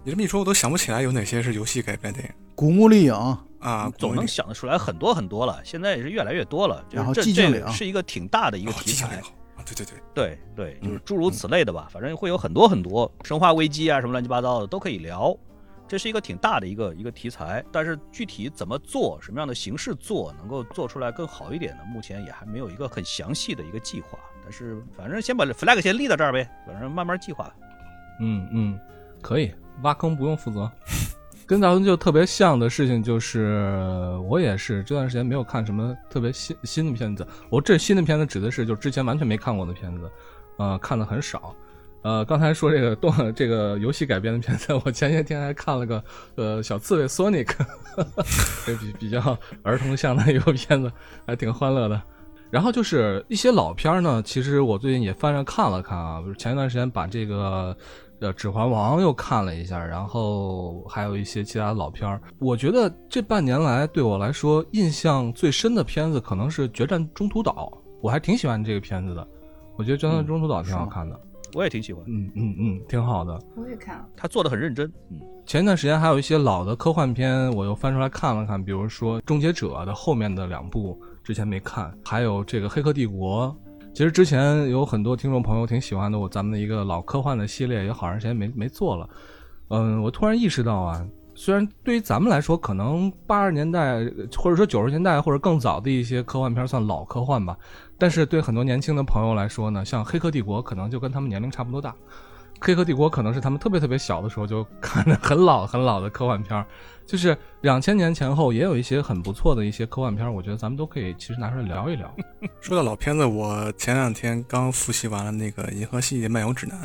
你这么一说，我都想不起来有哪些是游戏改编电影古墓丽影，啊。总能想得出来很多很多了，现在也是越来越多了。就是然后这寂静岭这是一个挺大的一一个题材，啊，对对对，对对，就是嗯诸如此类的吧，反正会有很多很多生化危机啊什么乱七八糟的都可以聊。这是一个挺大的一个一个题材，但是具体怎么做，什么样的形式做，能够做出来更好一点呢？目前也还没有一个很详细的一个计划。但是反正先把 flag 先立到这儿呗，反正慢慢计划。嗯嗯，可以挖坑不用负责。跟咱们就特别像的事情就是，我也是这段时间没有看什么特别新新的片子。我这新的片子指的是就之前完全没看过的片子，呃，看的很少。呃，刚才说这个动这个游戏改编的片子，我前些天还看了个呃小刺猬 Sonic，这比比较儿童向的一个片子，还挺欢乐的。然后就是一些老片儿呢，其实我最近也翻着看了看啊，前一段时间把这个呃《指环王》又看了一下，然后还有一些其他的老片儿。我觉得这半年来对我来说印象最深的片子可能是《决战中途岛》，我还挺喜欢这个片子的。我觉得《决战中途岛》挺好看的，我也挺喜欢，嗯嗯嗯，挺好的。我也看了。他做的很认真。嗯，前一段时间还有一些老的科幻片，我又翻出来看了看，比如说《终结者》的后面的两部之前没看，还有这个《黑客帝国》。其实之前有很多听众朋友挺喜欢的，我咱们的一个老科幻的系列，也好长时间没没做了。嗯，我突然意识到啊，虽然对于咱们来说，可能八十年代或者说九十年代或者更早的一些科幻片算老科幻吧，但是对很多年轻的朋友来说呢，像《黑客帝国》可能就跟他们年龄差不多大。黑客帝国可能是他们特别特别小的时候就看的很老很老的科幻片儿，就是两千年前后也有一些很不错的一些科幻片，我觉得咱们都可以其实拿出来聊一聊。说到老片子，我前两天刚复习完了那个《银河系漫游指南》，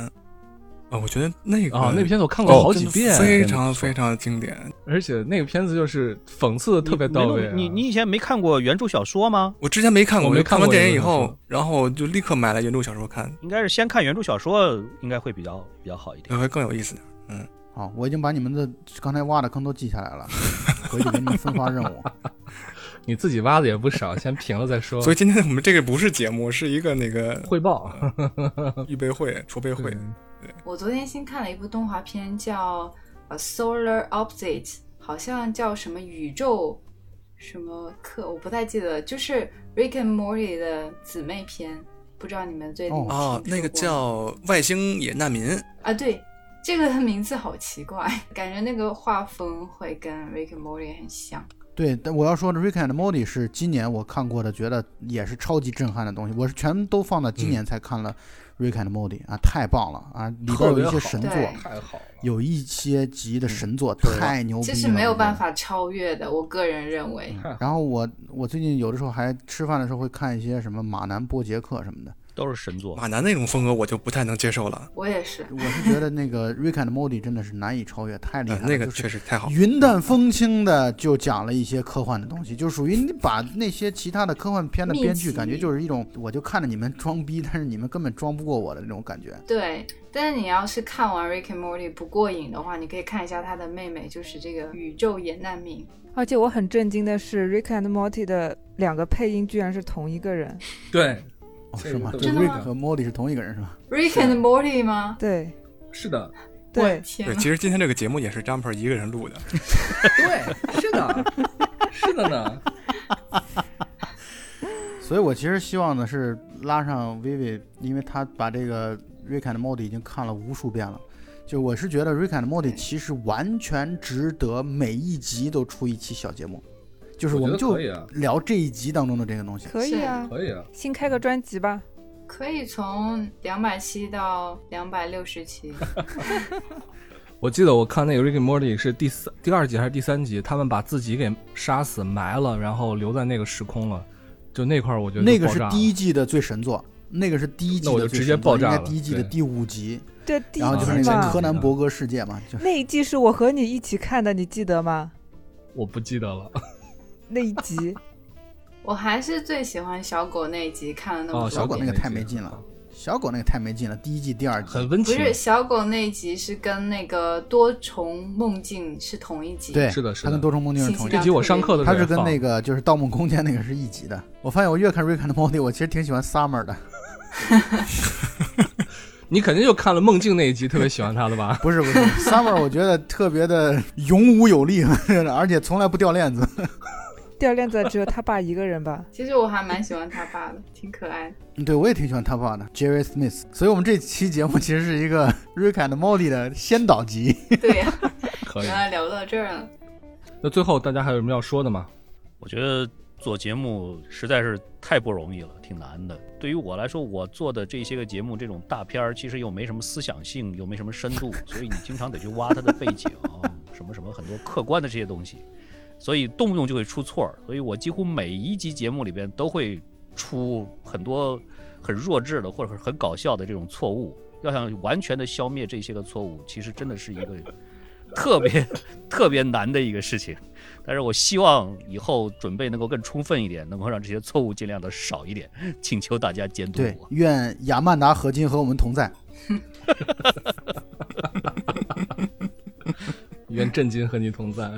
啊，我觉得那个啊、那片子我看过好几遍，哦非常非常经典。而且那个片子就是讽刺的特别到位、啊你你你以前没看过原著小说吗？我之前没看过，我没就看完电影以后然后就立刻买了原著小说看，应该是先看原著小说，应该会比较比较好一点。会更有意思点。好，我已经把你们的刚才挖的坑都记下来了，回去给你们分发任务。你自己挖的也不少，先平了再说。所以今天我们这个不是节目，是一个那个 汇报。预备会、筹备会。我昨天新看了一部动画片，叫《A Solar Opposites》，好像叫什么宇宙什么课，我不太记得，就是 Rick and Morty 的姊妹篇，不知道你们最近哦，那个叫外星野难民啊，对，这个名字好奇怪，感觉那个画风会跟 Rick and Morty 很像。对，但我要说的《Rick and Morty》是今年我看过的，觉得也是超级震撼的东西。我是全都放到今年才看了《Rick and Morty》啊，太棒了啊！里边有一些神作，太好了，有一些集的神作太牛逼了，这是没有办法超越的。我个人认为。然后我我最近有的时候还吃饭的时候会看一些什么马南波杰克什么的。都是神作，马南那种风格我就不太能接受了。我也是，我是觉得那个《Rick and Morty》真的是难以超越，太厉害了。那个确实太好，云淡风轻的就讲了一些科幻的东西，就属于你把那些其他的科幻片的编剧感觉就是一种，我就看着你们装逼，但是你们根本装不过我的那种感觉。对，但是你要是看完《Rick and Morty》不过瘾的话，你可以看一下他的妹妹，就是这个宇宙野难民。而且我很震惊的是，《Rick and Morty》的两个配音居然是同一个人。对。是吗？这 Rick 和 Morty 是同一个人是吗？Rick and Morty 吗？对，是的，对。对，其实今天这个节目也是 Jumper 一个人录的。对，是的，是的呢。所以我其实希望的是拉上 Vivi，因为他把这个 Rick and Morty 已经看了无数遍了。就我是觉得 Rick and Morty 其实完全值得每一集都出一期小节目。就是我们就聊这一集当中的这个东西，可以啊，可以啊，新开个专辑吧，可以从两百期到两百六十期。我记得我看那个《Rick and Morty》是第三、第二集还是第三集，他们把自己给杀死埋了，然后留在那个时空了。就那块儿，我觉得那个是第一季的最神作，那个是第一季的直接爆炸了，第一季的第五集。对，然后就是那个柯南伯格世界嘛，就那一季是我和你一起看的，你记得吗？我不记得了。那一集，我还是最喜欢小狗那一集，看了那么多。小狗那个太没劲了，小狗那个太没劲了。第一季、第二季很温情。不是小狗那一集是跟那个多重梦境是同一集。对，是的，是的。它跟多重梦境是同一集。这集我上课的时候，它是跟那个就是《盗梦空间》那个是一集的。我发现我越看《Rick and Morty》，我其实挺喜欢 Summer 的。你肯定就看了梦境那一集，特别喜欢他的吧？不是不是，Summer 我觉得特别的勇武有力，而且从来不掉链子。掉链子只有他爸一个人吧？其实我还蛮喜欢他爸的，挺可爱的。对，我也挺喜欢他爸的，Jerry Smith。所以，我们这期节目其实是一个 Rick and Morty 的先导集。对呀，可以。原来聊到这儿了。那最后大家还有什么要说的吗？我觉得做节目实在是太不容易了，挺难的。对于我来说，我做的这些个节目，这种大片儿，其实又没什么思想性，又没什么深度，所以你经常得去挖它的背景，什么什么很多客观的这些东西。所以动不动就会出错儿，所以我几乎每一集节目里边都会出很多很弱智的或者很搞笑的这种错误。要想完全的消灭这些个错误，其实真的是一个特别 特别难的一个事情。但是我希望以后准备能够更充分一点，能够让这些错误尽量的少一点。请求大家监督我。对，愿亚曼达合金和我们同在。愿震惊和你同在。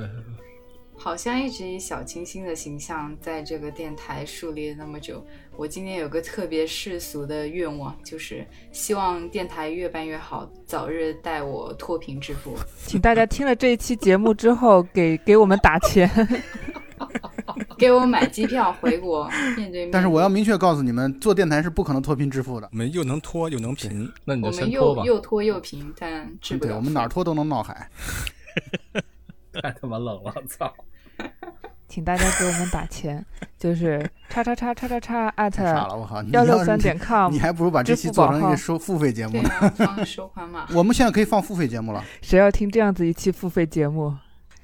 好像一直以小清新的形象在这个电台树立了那么久。我今天有个特别世俗的愿望，就是希望电台越办越好，早日带我脱贫致富。请大家听了这一期节目之后，给给我们打钱，给我买机票回国面对面。但是我要明确告诉你们，做电台是不可能脱贫致富的。我们又能脱又能贫，那你就先脱吧。又脱又贫，但治不了。对，我们哪儿脱都能闹海。太他妈冷了，操！请大家给我们打钱，就是叉叉叉叉叉叉艾特幺六三点 com。你还不如把这期做成一个收付费节目呢。收款码。我们现在可以放付费节目了。谁要听这样子一期付费节目？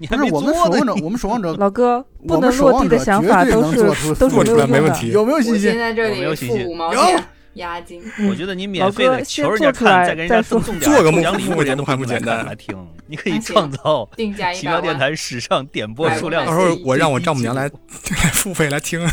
不是我们守望者，我们守望者老哥不能落地的想法都是都是没问题。有没有信心？在这里付五毛钱。押金，我觉得你免费的求人家看，再给人家赠送点做个奖礼物，都还不简单来听。你可以创造定价奇妙电台史上点播数量。到时候我让我丈母娘来来付费来听。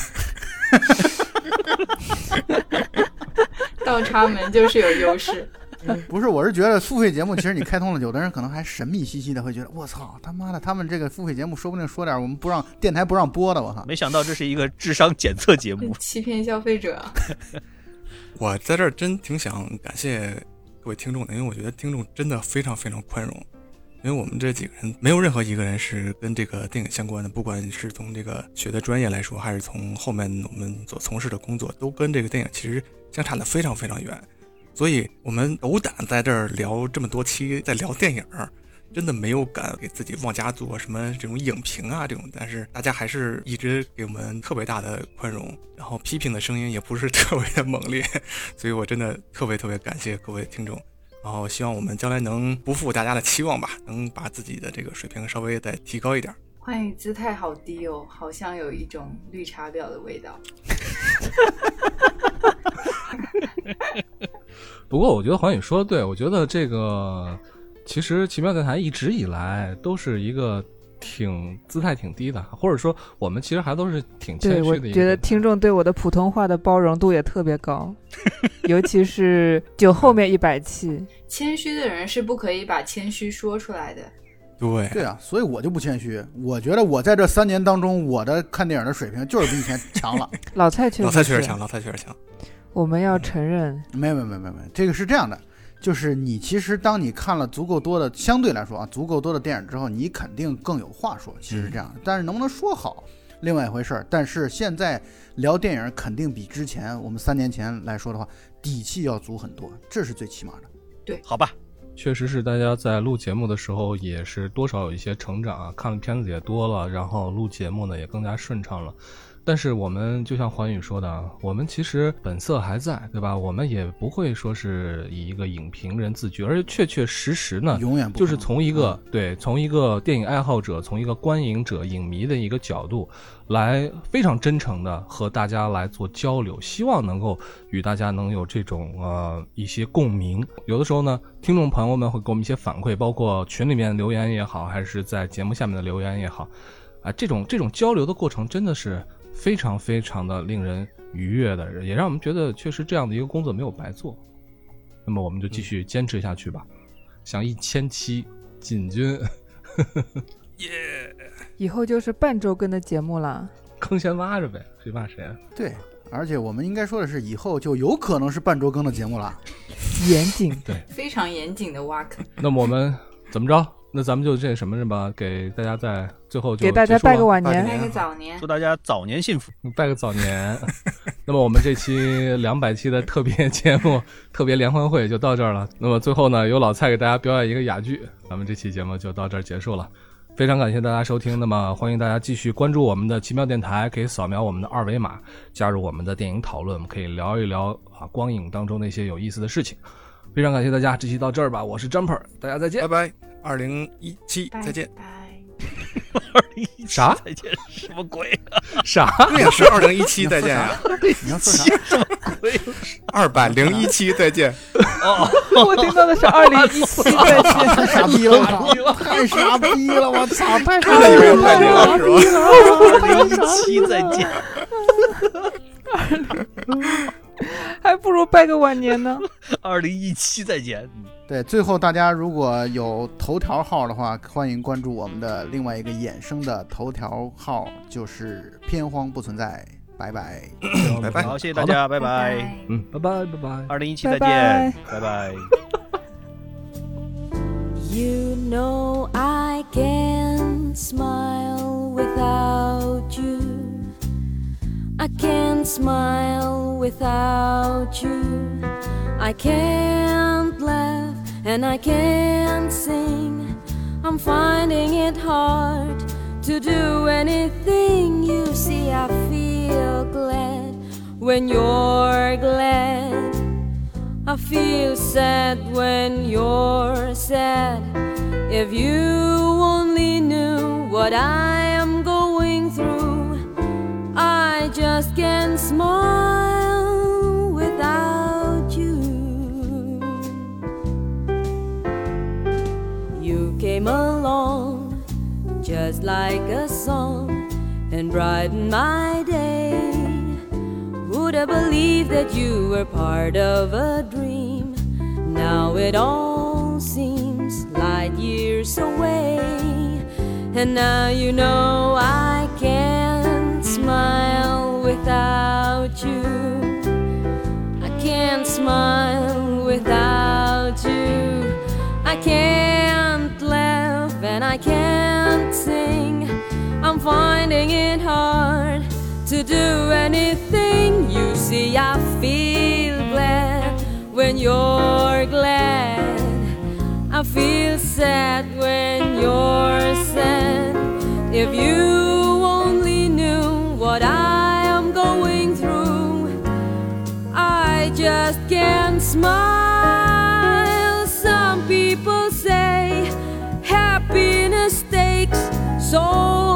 倒插门就是有优势。不是，我是觉得付费节目其实你开通了，有的人可能还神秘兮兮的，会觉得我操他妈的，他们这个付费节目说不定说点我们不让电台不让播的，我操。没想到这是一个智商检测节目。欺骗消费者。我在这儿真挺想感谢各位听众的，因为我觉得听众真的非常非常宽容。因为我们这几个人没有任何一个人是跟这个电影相关的，不管是从这个学的专业来说，还是从后面我们所从事的工作，都跟这个电影其实相差的非常非常远。所以，我们斗胆在这儿聊这么多期，在聊电影儿，真的没有敢给自己往家做什么这种影评啊这种。但是大家还是一直给我们特别大的宽容，然后批评的声音也不是特别的猛烈，所以我真的特别特别感谢各位听众。然后希望我们将来能不负大家的期望吧，能把自己的这个水平稍微再提高一点。欢迎姿态好低哦，好像有一种绿茶婊的味道。不过我觉得黄宇说的对，我觉得这个其实奇妙电台一直以来都是一个挺姿态挺低的，或者说我们其实还都是挺谦对，我虚的一个觉得听众对我的普通话的包容度也特别高，尤其是就后面一百期，谦虚的人是不可以把谦虚说出来的。对对啊，所以我就不谦虚。我觉得我在这三年当中，我的看电影的水平就是比以前强了。老蔡确老实老蔡确实强，老蔡确实强。我们要承认，没有没有没有没有，这个是这样的，就是你其实当你看了足够多的，相对来说啊，足够多的电影之后，你肯定更有话说。其实是这样，但是能不能说好，另外一回事儿。但是现在聊电影肯定比之前我们三年前来说的话，底气要足很多，这是最起码的。对好吧，确实是大家在录节目的时候也是多少有一些成长啊，看的片子也多了，然后录节目呢也更加顺畅了。但是我们就像环宇说的啊，我们其实本色还在，对吧？我们也不会说是以一个影评人自居，而且确确实实呢，永远不就是从一个、对，从一个电影爱好者，从一个观影者、影迷的一个角度，来非常真诚的和大家来做交流，希望能够与大家能有这种呃一些共鸣。有的时候呢，听众朋友们会给我们一些反馈，包括群里面留言也好，还是在节目下面的留言也好，啊，这种这种交流的过程真的是非常非常的令人愉悦的，也让我们觉得确实这样的一个工作没有白做。那么我们就继续坚持下去吧，向一千期进军，耶以后就是半周更的节目了。坑先挖着呗，谁怕谁啊？对，而且我们应该说的是，以后就有可能是半周更的节目了。严谨，对非常严谨的挖坑。那么我们怎么着？那咱们就这什么着吧，给大家在最后就给大家拜个晚年。拜个年拜个早年祝，大家早年幸福。拜个早年。那么我们这期两百期的特别节目、特别联欢会就到这儿了。那么最后呢，由老蔡给大家表演一个哑剧，咱们这期节目就到这儿结束了。非常感谢大家收听，那么欢迎大家继续关注我们的奇妙电台，可以扫描我们的二维码加入我们的电影讨论，我们可以聊一聊啊光影当中那些有意思的事情。非常感谢大家，这期到这儿吧，我是 Jumper，大家再见拜。拜，二零一七再见。二一。啥再见？什么鬼？啥？对呀，是二零一七再见呀，你要说啥？二百零一期再见。我听到的是二零一七再见。太傻逼了！太傻逼了，我操！太傻真的以为逼太牛了是吧？二零一七再见。还不如拜个晚年呢。二零一七再见。嗯对，最后大家如果有头条号的话，欢迎关注我们的另外一个衍生的头条号，就是偏荒不存在。拜拜。拜拜好，谢谢大家，拜拜。嗯，拜拜拜拜。二零一七再拜见拜，拜拜。You know I can't smile without you. I can't smile without you. I can't laugh and I can't sing. I'm finding it hard to do anything. You see, I feel glad when you're glad. I feel sad when you're sad. If you only knew what I am going through, I just can't smile without you. You came along just like a song and brightened my day. Would I believe that you were part of a dream? Now it all seems light years away. And now you know I can't smile without you. I can't smile without you. I can't laugh and I can't sing. I'm finding it hard to do anything. You see, I feel glad when you're glad. I feel sad when you're sad. If you just can't smile. Some people say happiness takes so